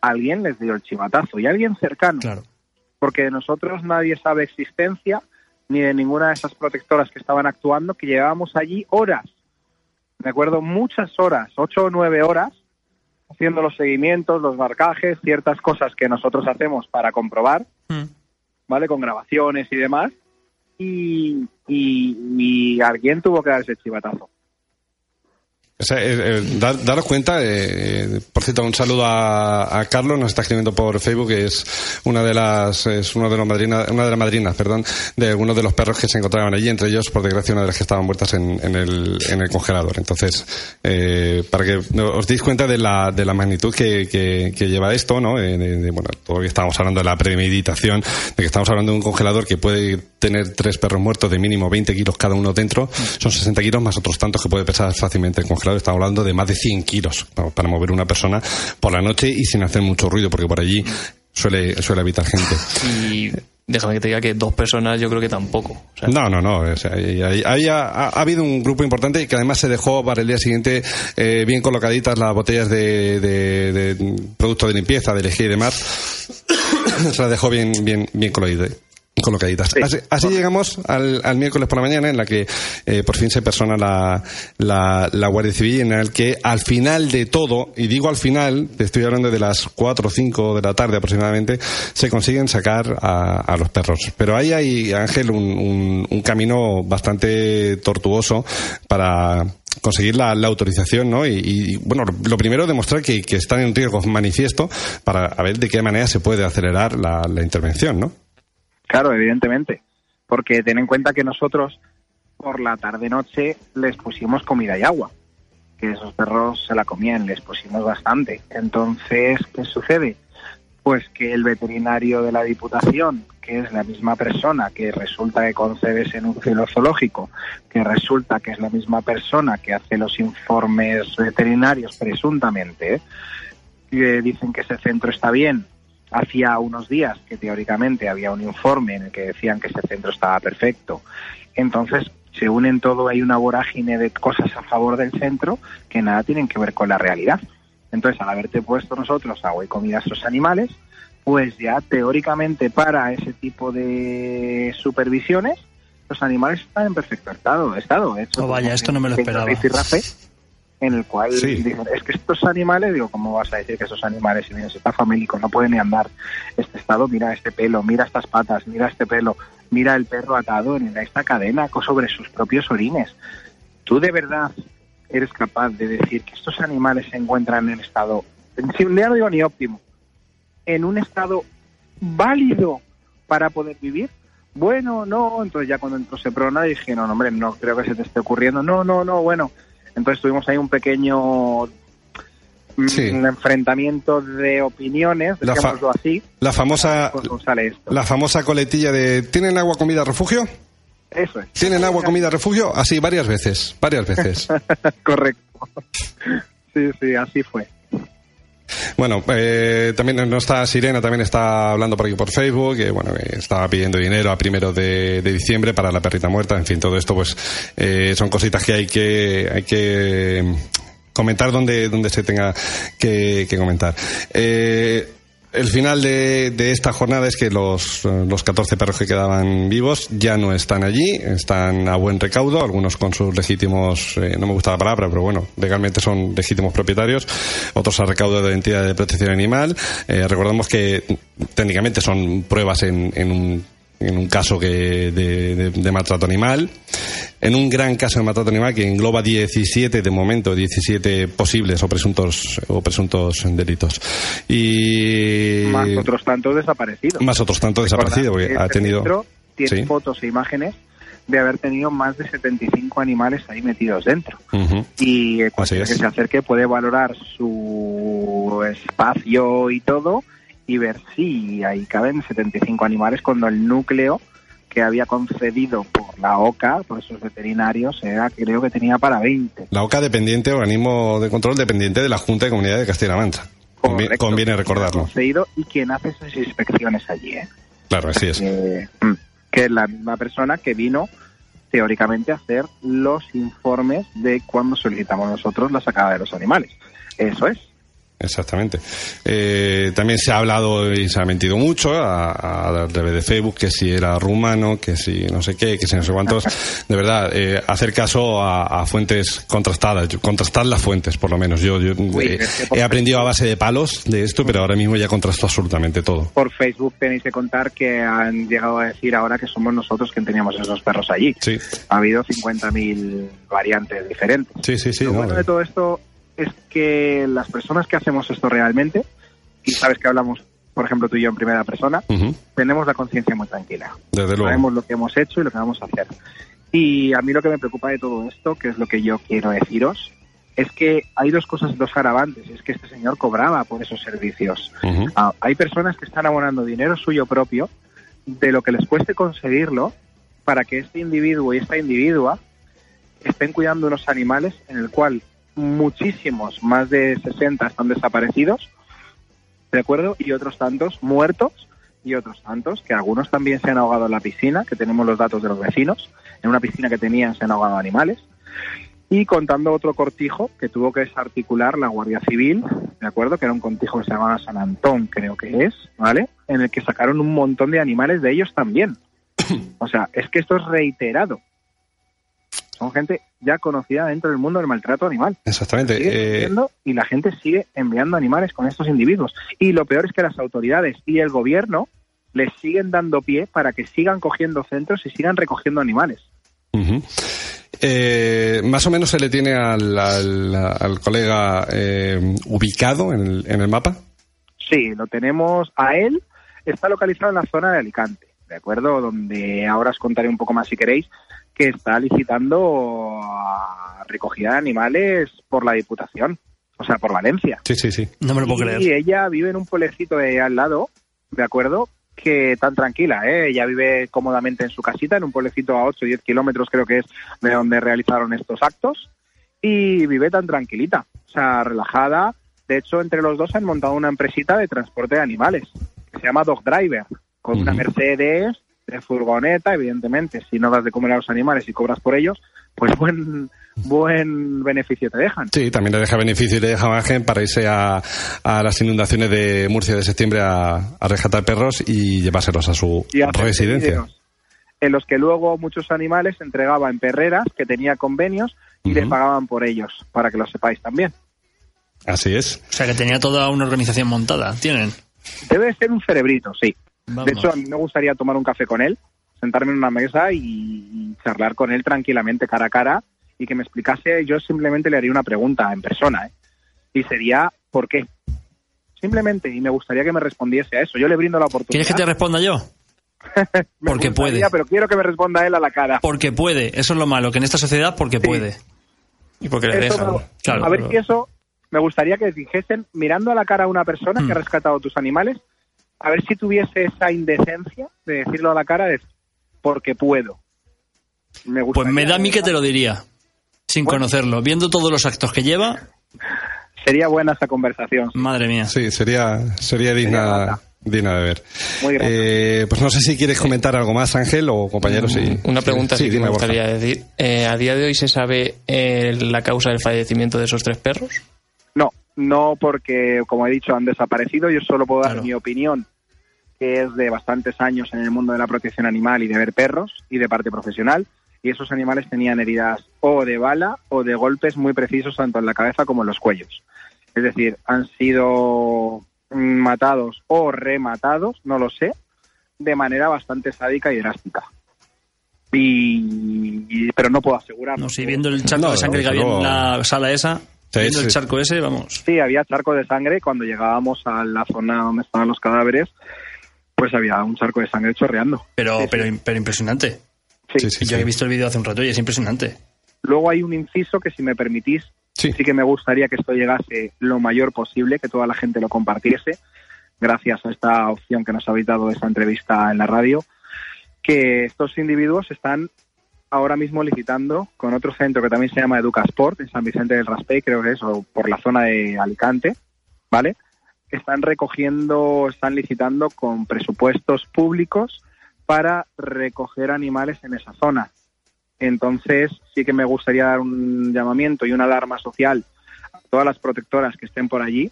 alguien les dio el chivatazo, y alguien cercano, claro porque de nosotros nadie sabe existencia, ni de ninguna de esas protectoras que estaban actuando, que llevábamos allí horas, me acuerdo, muchas horas, ocho o nueve horas, haciendo los seguimientos, los marcajes, ciertas cosas que nosotros hacemos para comprobar, Mm. ¿vale? Con grabaciones y demás. Y, y, y alguien tuvo que dar ese chivatazo. O sea, eh, eh, dar- daros cuenta, eh, eh, por cierto, un saludo a, a Carlos, nos está escribiendo por Facebook, que es una de las, es uno de los madrinas, una de las madrinas, perdón, de algunos de los perros que se encontraban allí, entre ellos, por desgracia, una de las que estaban muertas en, el, en el congelador. Entonces, eh, para que os deis cuenta de la, de la magnitud que, que, lleva esto, ¿no? Eh, bueno, todo lo que estábamos hablando de la premeditación, de que estamos hablando de un congelador que puede tener tres perros muertos de mínimo 20 kilos cada uno dentro, son 60 kilos más otros tantos que puede pesar fácilmente el congelador. Estamos hablando de más de 100 kilos para- mover una persona por la noche y sin hacer mucho ruido, porque por allí suele, suele habitar gente. Y déjame que te diga que dos personas yo creo que tampoco. O sea, No, no, no. o sea, ahí- ahí- ahí ha, ha- ha habido un grupo importante y que además se dejó para el día siguiente eh, bien colocaditas las botellas de, de, de producto de limpieza, de lejía y demás. se las dejó bien, bien, bien colocaditas. Colocaditas. Sí. Así, así llegamos al, al miércoles por la mañana en la que eh, por fin se persona la, la, la Guardia Civil en el que al final de todo, y digo al final, te estoy hablando de las 4 o 5 de la tarde aproximadamente, se consiguen sacar a, a los perros. Pero ahí hay, Ángel, un, un, un camino bastante tortuoso para conseguir la, la autorización, ¿no? Y, y, bueno, lo primero demostrar que, que están en riesgo manifiesto para a ver de qué manera se puede acelerar la, la intervención, ¿no? Claro, evidentemente. Porque ten en cuenta que nosotros por la tarde-noche les pusimos comida y agua. Que esos perros se la comían, les pusimos bastante. Entonces, ¿qué sucede? Pues que el veterinario de la Diputación, que es la misma persona que resulta que concede ese núcleo zoológico, que resulta que es la misma persona que hace los informes veterinarios presuntamente, que dicen que ese centro está bien, hacía unos días que teóricamente había un informe en el que decían que ese centro estaba perfecto. Entonces se unen todo, hay una vorágine de cosas a favor del centro que nada tienen que ver con la realidad. Entonces, al haberte puesto nosotros agua y comida a esos animales, pues ya teóricamente para ese tipo de supervisiones, los animales están en perfecto estado. estado. Hecho, Oh, vaya, esto no me lo esperaba. En el cual Sí. dicen, es que estos animales, digo, ¿cómo vas a decir que esos animales, si vienes está famélico, no pueden ni andar este estado? Mira este pelo, mira estas patas, mira este pelo, mira el perro atado en esta cadena sobre sus propios orines. ¿Tú de verdad eres capaz de decir que estos animales se encuentran en estado, ya no digo ni óptimo, en un estado válido para poder vivir? Bueno, no, entonces ya cuando entró Seprona dije, no, no, hombre, no creo que se te esté ocurriendo, no, no, no, bueno. Entonces tuvimos ahí un pequeño mm, enfrentamiento de opiniones, La así, La famosa, la famosa coletilla de ¿tienen agua, comida, refugio? Eso es, ¿Tienen agua, comida, refugio? Así, varias veces, varias veces. correcto. Sí, sí, así fue. Bueno, eh, también no está Sirena, también está hablando por aquí por Facebook, que bueno, estaba pidiendo dinero a primero de, de diciembre para la perrita muerta, en fin, todo esto pues eh, son cositas que hay que, hay que mm, comentar donde, donde se tenga que, que comentar. Eh, el final de, de esta jornada es que los, eh, los 14 perros que quedaban vivos ya no están allí, están a buen recaudo, algunos con sus legítimos, eh, no me gusta la palabra, pero bueno, legalmente son legítimos propietarios, otros a recaudo de la entidad de protección animal. Eh, recordamos que técnicamente son pruebas en, en un en un caso que de, de- de maltrato animal, en un gran caso de maltrato animal que engloba 17 de momento, 17 posibles o presuntos o presuntos delitos. Y Más otros tantos desaparecidos. más otros tantos desaparecidos porque Recordad ha este tenido tiene Sí. fotos e imágenes de haber tenido más de 75 animales ahí metidos dentro. Y eh, es. que se acerque puede valorar su espacio y todo y ver si ahí caben 75 animales cuando el núcleo que había concedido por la OCA, por esos veterinarios, era creo que tenía para 20. La OCA dependiente, organismo de control dependiente de la Junta de Comunidad de Castilla-La Mancha. Conviene recordarlo. Concedido y quien hace esas inspecciones allí, ¿eh? Claro, así es. Eh, mm, que es la misma persona que vino teóricamente a hacer los informes de cuando solicitamos nosotros la sacada de los animales. Eso es. Exactamente. Eh, también se ha hablado y se ha mentido mucho a, a, través de Facebook que si era rumano, que si no sé qué, que si no sé cuántos. De verdad, eh, hacer caso a, a fuentes contrastadas, contrastar las fuentes, por lo menos. Yo, yo eh, he aprendido a base de palos de esto, pero ahora mismo ya contrasto absolutamente todo. Por Facebook tenéis que contar que han llegado a decir ahora que somos nosotros quien teníamos esos perros allí. Sí, Ha habido 50.000 variantes diferentes. sí, sí, sí. Lo no, bueno de todo esto es que las personas que hacemos esto realmente, y sabes que hablamos, por ejemplo, tú y yo en primera persona, tenemos la conciencia muy tranquila. desde luego. Sabemos lo que hemos hecho y lo que vamos a hacer. Y a mí lo que me preocupa de todo esto, que es lo que yo quiero deciros, es que hay dos cosas, dos agravantes. Es que este señor cobraba por esos servicios. Ah, hay personas que están abonando dinero suyo propio de lo que les cueste conseguirlo para que este individuo y esta individua estén cuidando unos animales en el cual muchísimos, más de 60, están desaparecidos, ¿de acuerdo? Y otros tantos muertos y otros tantos que algunos también se han ahogado en la piscina, que tenemos los datos de los vecinos, en una piscina que tenían se han ahogado animales. Y contando otro cortijo que tuvo que desarticular la Guardia Civil, ¿de acuerdo? Que era un cortijo que se llamaba San Antón, creo que es, ¿vale? En el que sacaron un montón de animales de ellos también. O sea, es que esto es reiterado. Son gente ya conocida dentro del mundo del maltrato animal. Exactamente. Eh, y la gente sigue enviando animales con estos individuos. Y lo peor es que las autoridades y el gobierno les siguen dando pie para que sigan cogiendo centros y sigan recogiendo animales. Eh, más o menos se le tiene al, al- al colega eh, ubicado en el, en el mapa. Sí, lo tenemos a él. Está localizado en la zona de Alicante, ¿de acuerdo? Donde ahora os contaré un poco más si queréis, que está licitando recogida de animales por la Diputación, o sea, por Valencia. Sí, sí, sí. No me lo puedo y creer. ella vive en un pueblecito de al lado, ¿de acuerdo? Que tan tranquila, ¿eh? Ella vive cómodamente en su casita, en un pueblecito a 8 o 10 kilómetros creo que es de donde realizaron estos actos, y vive tan tranquilita, o sea, relajada. De hecho, entre los dos han montado una empresita de transporte de animales, que se llama Dog Driver, con una. Mercedes de furgoneta, evidentemente, si no das de comer a los animales y cobras por ellos, pues buen, buen beneficio te dejan. Sí, también le deja beneficio y le deja margen para irse a, a las inundaciones de Murcia de septiembre a, a rescatar perros y llevárselos a su y residencia. en los que luego muchos animales se entregaba en perreras que tenía convenios y Ujú. les pagaban por ellos, para que lo sepáis también. Así es. O sea, que tenía toda una organización montada. ¿Tienen? Debe ser un cerebrito, sí. Vamos. De hecho, a mí me gustaría tomar un café con él, sentarme en una mesa y, charlar con él tranquilamente, cara a cara, y que me explicase, yo simplemente le haría una pregunta en persona, ¿eh? y sería, ¿por qué? Simplemente, y me gustaría que me respondiese a eso. Yo le brindo la oportunidad. ¿Quieres que te responda yo? Me Porque gustaría, puede. Pero quiero que me responda él a la cara. Porque puede. Eso es lo malo, que en esta sociedad porque Sí. puede. Y porque le Eso dejan. me- Claro, a ver pero- si eso me gustaría que dijesen, mirando a la cara a una persona que ha Mm. rescatado tus animales, a ver si tuviese esa indecencia de decirlo a la cara de porque puedo. Me Pues me da a mí que te lo diría. Sin Bueno. conocerlo. Viendo todos los actos que lleva, Sería buena esa conversación. madre mía. Sí, sería, sería digna, digna de ver. Muy. Eh, pues no sé si quieres comentar algo más, Ángel, o compañeros. sí. Una pregunta sí, que me Borja. gustaría decir. Eh, ¿A día de hoy se sabe eh, la causa del fallecimiento de esos tres perros? No, no porque, como he dicho, han desaparecido. Yo solo puedo dar Claro. mi opinión, que es de bastantes años en el mundo de la protección animal y de ver perros y de parte profesional. Y esos animales tenían heridas o de bala o de golpes muy precisos tanto en la cabeza como en los cuellos. Es decir, han sido matados o rematados, no lo sé, de manera bastante sádica y drástica. Y, y- pero no puedo asegurar. No sé, viendo el charco No, de sangre que había en la sala esa, viendo el sí. charco ese, vamos. Sí, había charco de sangre cuando llegábamos a la zona donde estaban los cadáveres, pues había un charco de sangre chorreando. Pero, Sí, sí. pero, pero impresionante. Sí. Sí, sí, Yo sí. he visto el vídeo hace un rato y es impresionante. Luego hay un inciso que si me permitís, Sí. sí que me gustaría que esto llegase lo mayor posible, que toda la gente lo compartiese, gracias a esta opción que nos habéis dado de esta entrevista en la radio, que estos individuos están ahora mismo licitando con otro centro que también se llama Educasport, en San Vicente del Raspey, creo que es, o por la zona de Alicante, ¿vale? Están recogiendo, están licitando con presupuestos públicos para recoger animales en esa zona. Entonces, sí que me gustaría dar un llamamiento y una alarma social a todas las protectoras que estén por allí,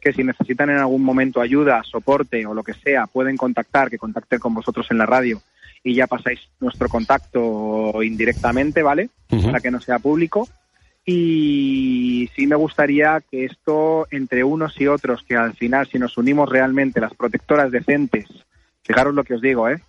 que si necesitan en algún momento ayuda, soporte o lo que sea, pueden contactar, que contacten con vosotros en la radio y ya pasáis nuestro contacto indirectamente, ¿vale? Para que no sea público. Y sí me gustaría que esto, entre unos y otros, que al final, si nos unimos realmente, las protectoras decentes, fijaros lo que os digo, ¿eh?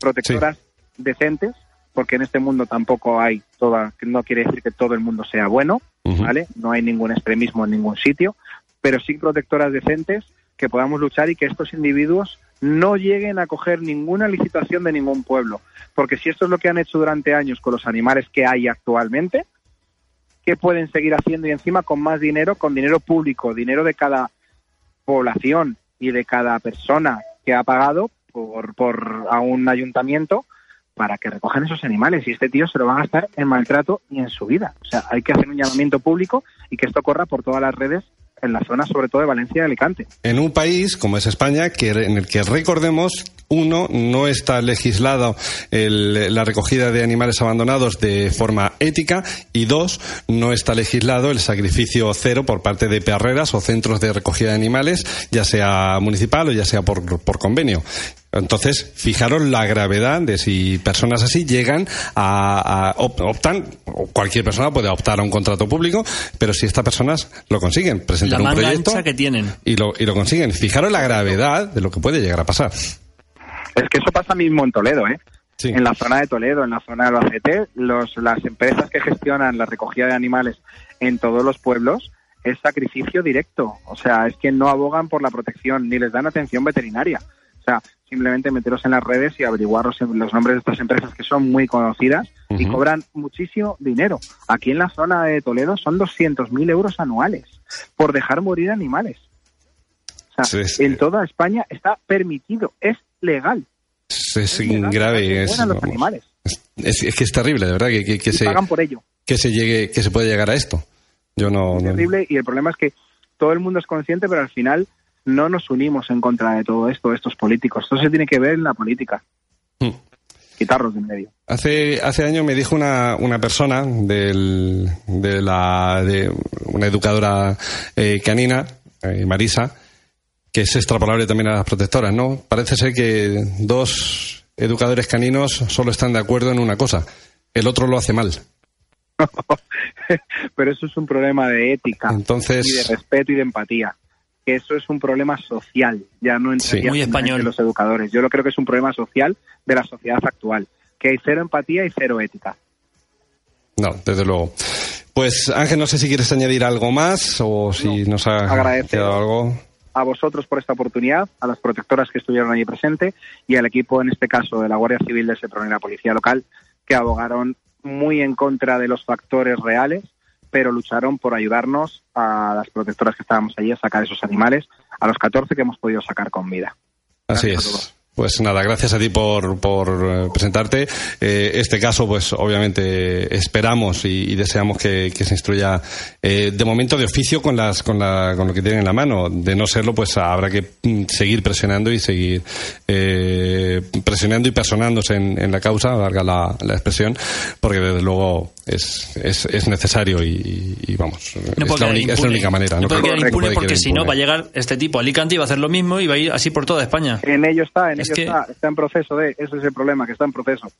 Protectoras decentes, porque en este mundo tampoco hay toda, no quiere decir que todo el mundo sea bueno. ¿vale? No hay ningún extremismo en ningún sitio, pero sí protectoras decentes que podamos luchar y que estos individuos no lleguen a coger ninguna licitación de ningún pueblo. Porque si esto es lo que han hecho durante años con los animales que hay actualmente, ¿qué pueden seguir haciendo? Y encima con más dinero, con dinero público, dinero de cada población y de cada persona que ha pagado por, por a un ayuntamiento para que recojan esos animales. Y este tío se lo va a gastar en maltrato y en su vida. O sea, hay que hacer un llamamiento público y que esto corra por todas las redes en la zona, sobre todo de Valencia y Alicante. En un país como es España, que, en el que recordemos, uno, no está legislado el- la recogida de animales abandonados de forma ética y dos, no está legislado el sacrificio cero por parte de perreras o centros de recogida de animales, ya sea municipal o ya sea por, por convenio. Entonces, fijaros la gravedad de si personas así llegan a, a- op- optan, o cualquier persona puede optar a un contrato público, pero si estas personas lo consiguen, La presentan un proyecto ancha que tienen. y lo, y lo consiguen. Fijaros la gravedad de lo que puede llegar a pasar. Es que eso pasa mismo en Toledo, ¿eh? Sí. En la zona de Toledo, en la zona de Albacete, los, las empresas que gestionan la recogida de animales en todos los pueblos es sacrificio directo. O sea, es que no abogan por la protección ni les dan atención veterinaria. O sea, simplemente meteros en las redes y averiguar los, los nombres de estas empresas que son muy conocidas y cobran muchísimo dinero. Aquí en la zona de Toledo son 200.000 euros anuales por dejar morir animales. O sea, Sí, sí. en toda España está permitido, es legal. Es, es legal, grave. Es, los animales es- es que es terrible, de verdad, que, que, que y se, pagan por ello. que se llegue, que se puede llegar a esto. Yo no. Es no- terrible y el problema es que todo el mundo es consciente, pero al final no nos unimos en contra de todo esto, estos políticos. Esto se tiene que ver en la política. Hmm. Quitarlos de en medio. Hace, hace años me dijo una, una persona del, de, la, de una educadora eh, canina, eh, Marisa, que es extrapolable también a las protectoras, ¿no? Parece ser que dos educadores caninos solo están de acuerdo en una cosa, el otro lo hace mal. pero eso es un problema de ética Entonces- y de respeto y de empatía. Que eso es un problema social, ya no entre Sí. Muy español. los educadores. Yo lo creo que es un problema social de la sociedad actual, que hay cero empatía y cero ética. No, desde luego. Pues Ángel, no sé si quieres añadir algo más o si nos ha agradece. quedado algo. A vosotros por esta oportunidad, a las protectoras que estuvieron allí presente y al equipo, en este caso, de la Guardia Civil de Sepron y la Policía Local, que abogaron muy en contra de los factores reales, pero lucharon por ayudarnos a las protectoras que estábamos allí a sacar esos animales, a los 14 que hemos podido sacar con vida. Así Gracias a es. Pues nada, gracias a ti por, por eh, presentarte. Eh, este caso, pues obviamente esperamos y, y deseamos que, que se instruya eh, de momento de oficio con las con, la, con lo que tienen en la mano. De no serlo, pues habrá que mm, seguir presionando y seguir eh, presionando y personándose en, en la causa, valga la, la expresión, porque desde luego es, es, es necesario y, y vamos, No es, puede la quedar única, es la impune. única manera. No puede quedar puede impune quedar porque si no va a llegar este tipo a Alicante y va a hacer lo mismo y va a ir así por toda España. En ello está, en Es que- está, está en proceso de, ese es el problema, que está en proceso.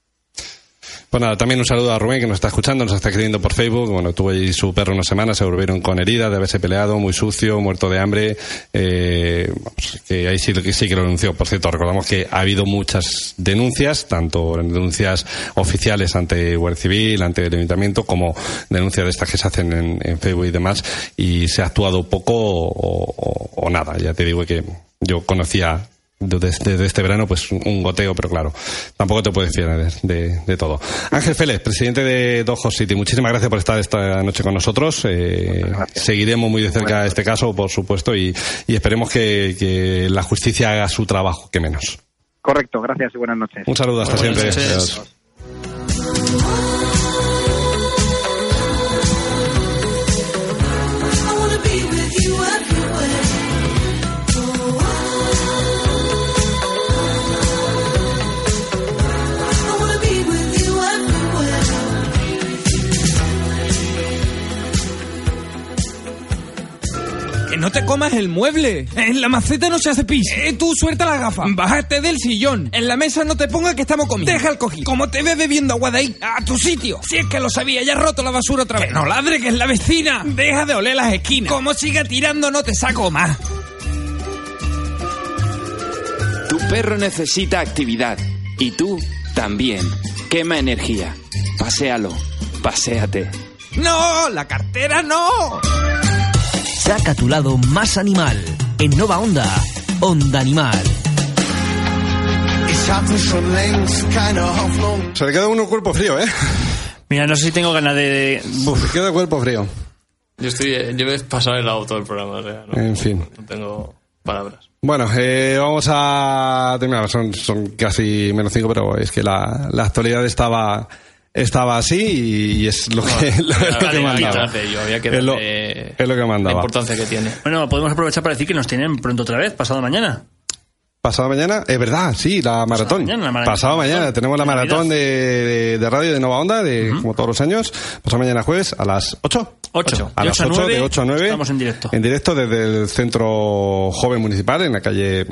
Pues nada, también un saludo a Rubén que nos está escuchando, nos está escribiendo por Facebook. Bueno, tuvo allí su perro una semana, se volvieron con heridas de haberse peleado, muy sucio, muerto de hambre. Eh, vamos, que ahí sí, sí que lo denunció. Por cierto, recordamos que ha habido muchas denuncias, tanto denuncias oficiales ante Guardia Civil, ante el Ayuntamiento, como denuncias de estas que se hacen en, en Facebook y demás. Y se ha actuado poco o, o- o nada. Ya te digo que yo conocía desde, desde este verano, pues un goteo, pero claro, tampoco te puedes fiar de, de- de todo. Ángel Félix, presidente de Dojo City, muchísimas gracias por estar esta noche con nosotros. Eh, seguiremos muy de cerca este caso, por supuesto, y, y esperemos que, que la justicia haga su trabajo, que menos. Correcto, gracias y buenas noches. Un saludo, hasta Buenas siempre. noches. No te comas el mueble. En la maceta no se hace pis. Eh, tú suelta la gafa. Bájate del sillón. En la mesa no te pongas que estamos comiendo. Deja el cojín. Como te ves bebiendo agua de ahí, a tu sitio. Si es que lo sabía, ya has roto la basura otra vez. Que no ladre, que es la vecina. Deja de oler las esquinas. Como siga tirando, no te saco más. Tu perro necesita actividad y tú también. Quema energía. Paséalo. Paséate. No, la cartera no. Saca tu lado más animal. En Nova Onda, Onda Animal. Se le queda uno cuerpo frío, ¿eh? Mira, no sé si tengo ganas de... Se le queda cuerpo frío. Yo estoy, eh, yo me he pasado el lado todo el programa, o sea, no, En fin. no tengo palabras. Bueno, eh, vamos a terminar. Son, son casi menos cinco, pero es que la, la actualidad estaba estaba así y, es lo que, lo, es lo que Había que mandaba. yo había que es, lo, es lo que La mandaba. importancia que tiene. Bueno, podemos aprovechar para decir que nos tienen pronto otra vez, pasado mañana. Pasado mañana, es verdad, sí, la maratón. mañana, la maratón. Pasado mañana, tenemos la maratón de, de, de radio de Nova Onda, de, como todos los años. Pasado mañana jueves a las 8. Ocho. A De las ocho a 8, nueve, de 8 a 9. estamos en directo. En directo desde el Centro Joven Municipal, en la calle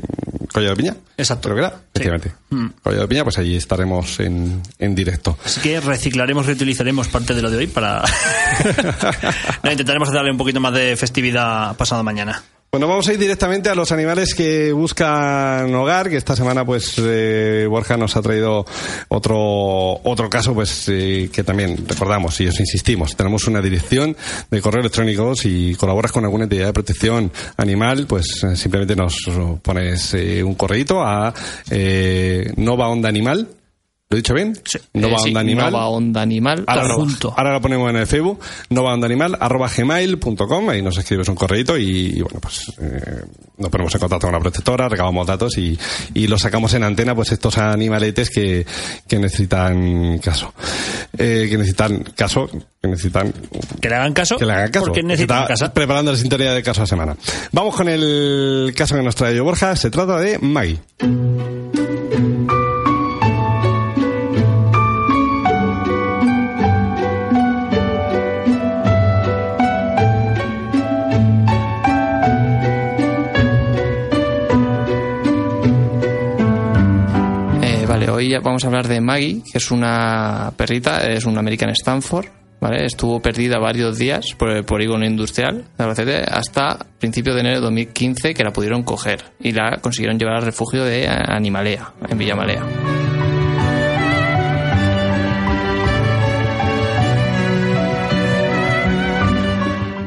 Collado de Piña. Exacto. Creo que era, efectivamente. Mm. Collado de Piña, pues allí estaremos en, en directo. Así que reciclaremos, reutilizaremos parte de lo de hoy para... no, intentaremos darle un poquito más de festividad pasado mañana. Bueno, vamos a ir directamente a los animales que buscan hogar, que esta semana pues eh, Borja nos ha traído otro otro caso pues eh, que también recordamos y os insistimos, tenemos una dirección de correo electrónico. Si colaboras con alguna entidad de protección animal, pues eh, simplemente nos pones eh, un correíto a eh, Nova Onda Animal ¿Lo he dicho bien? Nova Eh, sí, Onda Animal. Nova Onda Animal. Ahora todo lo, junto. ahora lo ponemos en el Facebook, Nova Onda Animal, arroba gmail.com, ahí nos escribes un correito y, y bueno, pues eh, nos ponemos en contacto con la protectora, recabamos datos y, y los sacamos en antena, pues estos animaletes que, que necesitan caso. Eh, que necesitan caso, que necesitan... Que le hagan caso. Que le hagan caso. Porque necesitan casa. preparando la sintonía de caso a semana. Vamos con el caso que nos trae Borja, se trata de Maggie. Vale, hoy vamos a hablar de Maggie, que es una perrita, es un American Stanford. ¿vale? Estuvo perdida varios días por el polígono industrial de Albacete hasta principios de enero de 2015 que la pudieron coger y la consiguieron llevar al refugio de Animalea, en Villamalea.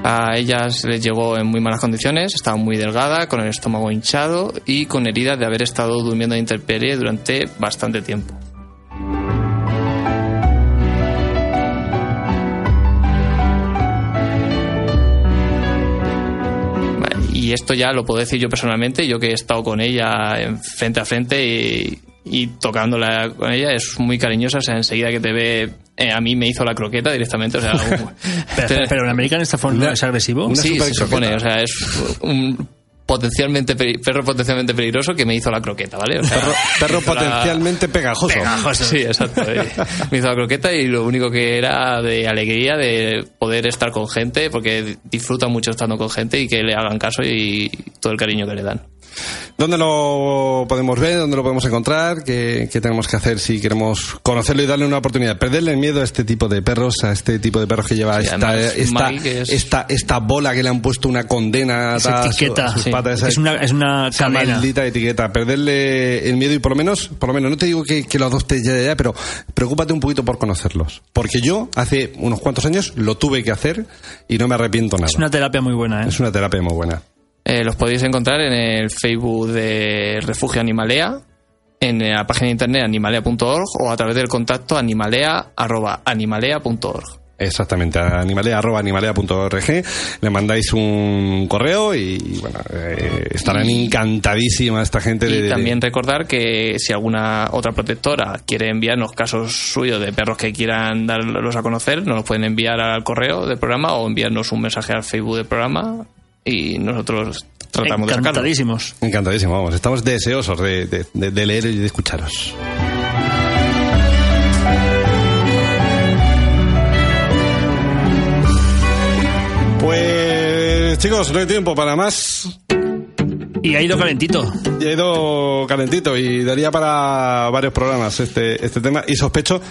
A ella se les llegó en muy malas condiciones, estaba muy delgada, con el estómago hinchado y con heridas de haber estado durmiendo en intemperie durante bastante tiempo. Y esto ya lo puedo decir yo personalmente, yo que he estado con ella en frente a frente y, y tocándola con ella, es muy cariñosa, o sea, enseguida que te ve, eh, a mí me hizo la croqueta directamente, o sea, un- Pero, pero el American Stafford no es agresivo. una sí, se supone, o sea, es un potencialmente perro potencialmente peligroso que me hizo la croqueta, ¿vale? O sea, Perro, la- potencialmente pegajoso. Sí, exacto. eh. Me hizo la croqueta y lo único que era de alegría de poder estar con gente, porque disfruta mucho estando con gente y que le hagan caso y todo el cariño que le dan. ¿Dónde lo podemos ver? ¿Dónde lo podemos encontrar? ¿Qué, qué tenemos que hacer si queremos conocerlo y darle una oportunidad? Perderle el miedo a este tipo de perros, a este tipo de perros que lleva Sí, esta, esta, Mike es- esta, esta bola que le han puesto una condena Esa etiqueta. a sus Sí. patas, esa- Es una- es una esa maldita etiqueta. Perderle el miedo y por lo menos, por lo menos, no te digo que, que lo adoptes ya, ya, ya, pero preocúpate un poquito por conocerlos. Porque yo hace unos cuantos años lo tuve que hacer y no me arrepiento nada. Es una terapia muy buena, ¿eh? Es una terapia muy buena. Eh, los podéis encontrar en el Facebook de Refugio Animalea, en la página de internet animalea.org o a través del contacto animalea.animalea.org. Exactamente, a animalea, arroba animalea.org, le mandáis un correo y, bueno, eh, estarán encantadísimas esta gente de, Y de- también recordar que si alguna otra protectora quiere enviarnos casos suyos de perros que quieran darlos a conocer, nos los pueden enviar al correo del programa o enviarnos un mensaje al Facebook del programa y nosotros tratamos de sacarlo. Encantadísimos. Encantadísimo, vamos, estamos deseosos de, de- de- de leer y de escucharos. Pues chicos, no hay tiempo para más. Y ha ido calentito. Y ha ido calentito y daría para varios programas este, este tema y sospecho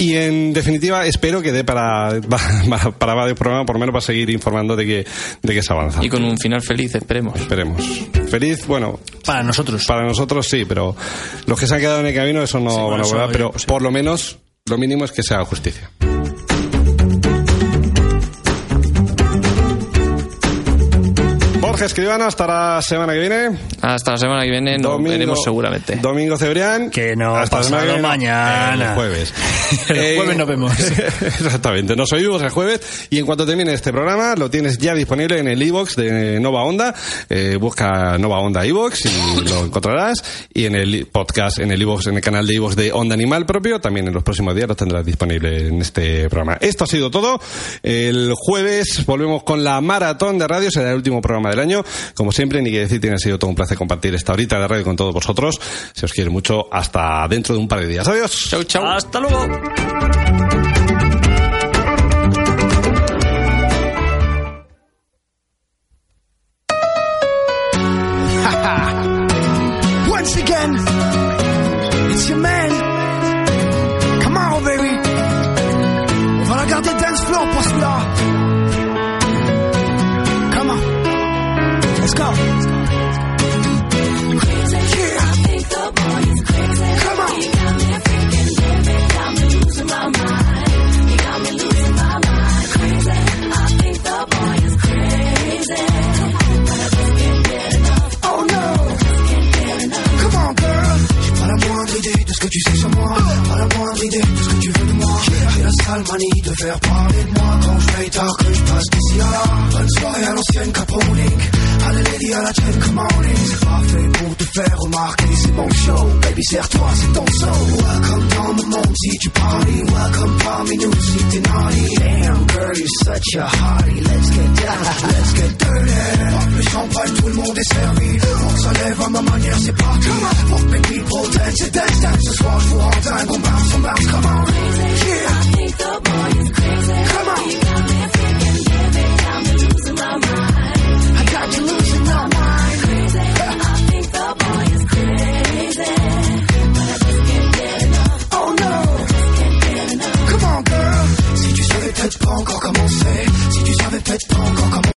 y en definitiva espero que dé para, para, para varios programas por lo menos para seguir informando de que, de que se avanza. Y con un final feliz, esperemos. Esperemos. Feliz, bueno. Para nosotros. Para nosotros sí, pero los que se han quedado en el camino eso no Sí, van a bueno, eso volver, ya, pero por lo menos lo mínimo es que se haga justicia. Borja Escribano, hasta la semana que viene. Hasta la semana que viene nos veremos seguramente. Domingo Cebrián. Que no, Hasta la semana que pasado viene, no, mañana. El jueves. El jueves nos vemos. Exactamente. Nos oímos el jueves y en cuanto termine este programa lo tienes ya disponible en el iBox de Nova Onda. Eh, busca Nova Onda iBox y lo encontrarás. Y en el podcast, en el iBox, en el canal de iBox de Onda Animal propio, también en los próximos días lo tendrás disponible en este programa. Esto ha sido todo. El jueves volvemos con la maratón de radio. Será el último programa del año. Como siempre, ni que decir, tiene sido todo un placer compartir esta horita de radio con todos vosotros. Se os quiere mucho. Hasta dentro de un par de días. Adiós. Chau, chau. Hasta luego. Once again, tard que je passe à. Bonne soirée à l'ancienne. Allez, lady, à la chaîne, come on in. C'est pas fait pour te faire remarquer, c'est mon show. Baby, serre-toi, c'est ton show. Welcome dans mon monde si tu parles. Welcome parmi nous si t'es naughty. Damn, girl, you're such a hottie. Let's get down, let's get dirty. Pop le champagne, tout le monde est servi. On s'enlève à ma manière, c'est parti. Pour baby, pro dance et dance, dance. Ce soir, je vous rends dingue, on bounce, on bounce, come on. Yeah. I think the boy is crazy. Come on.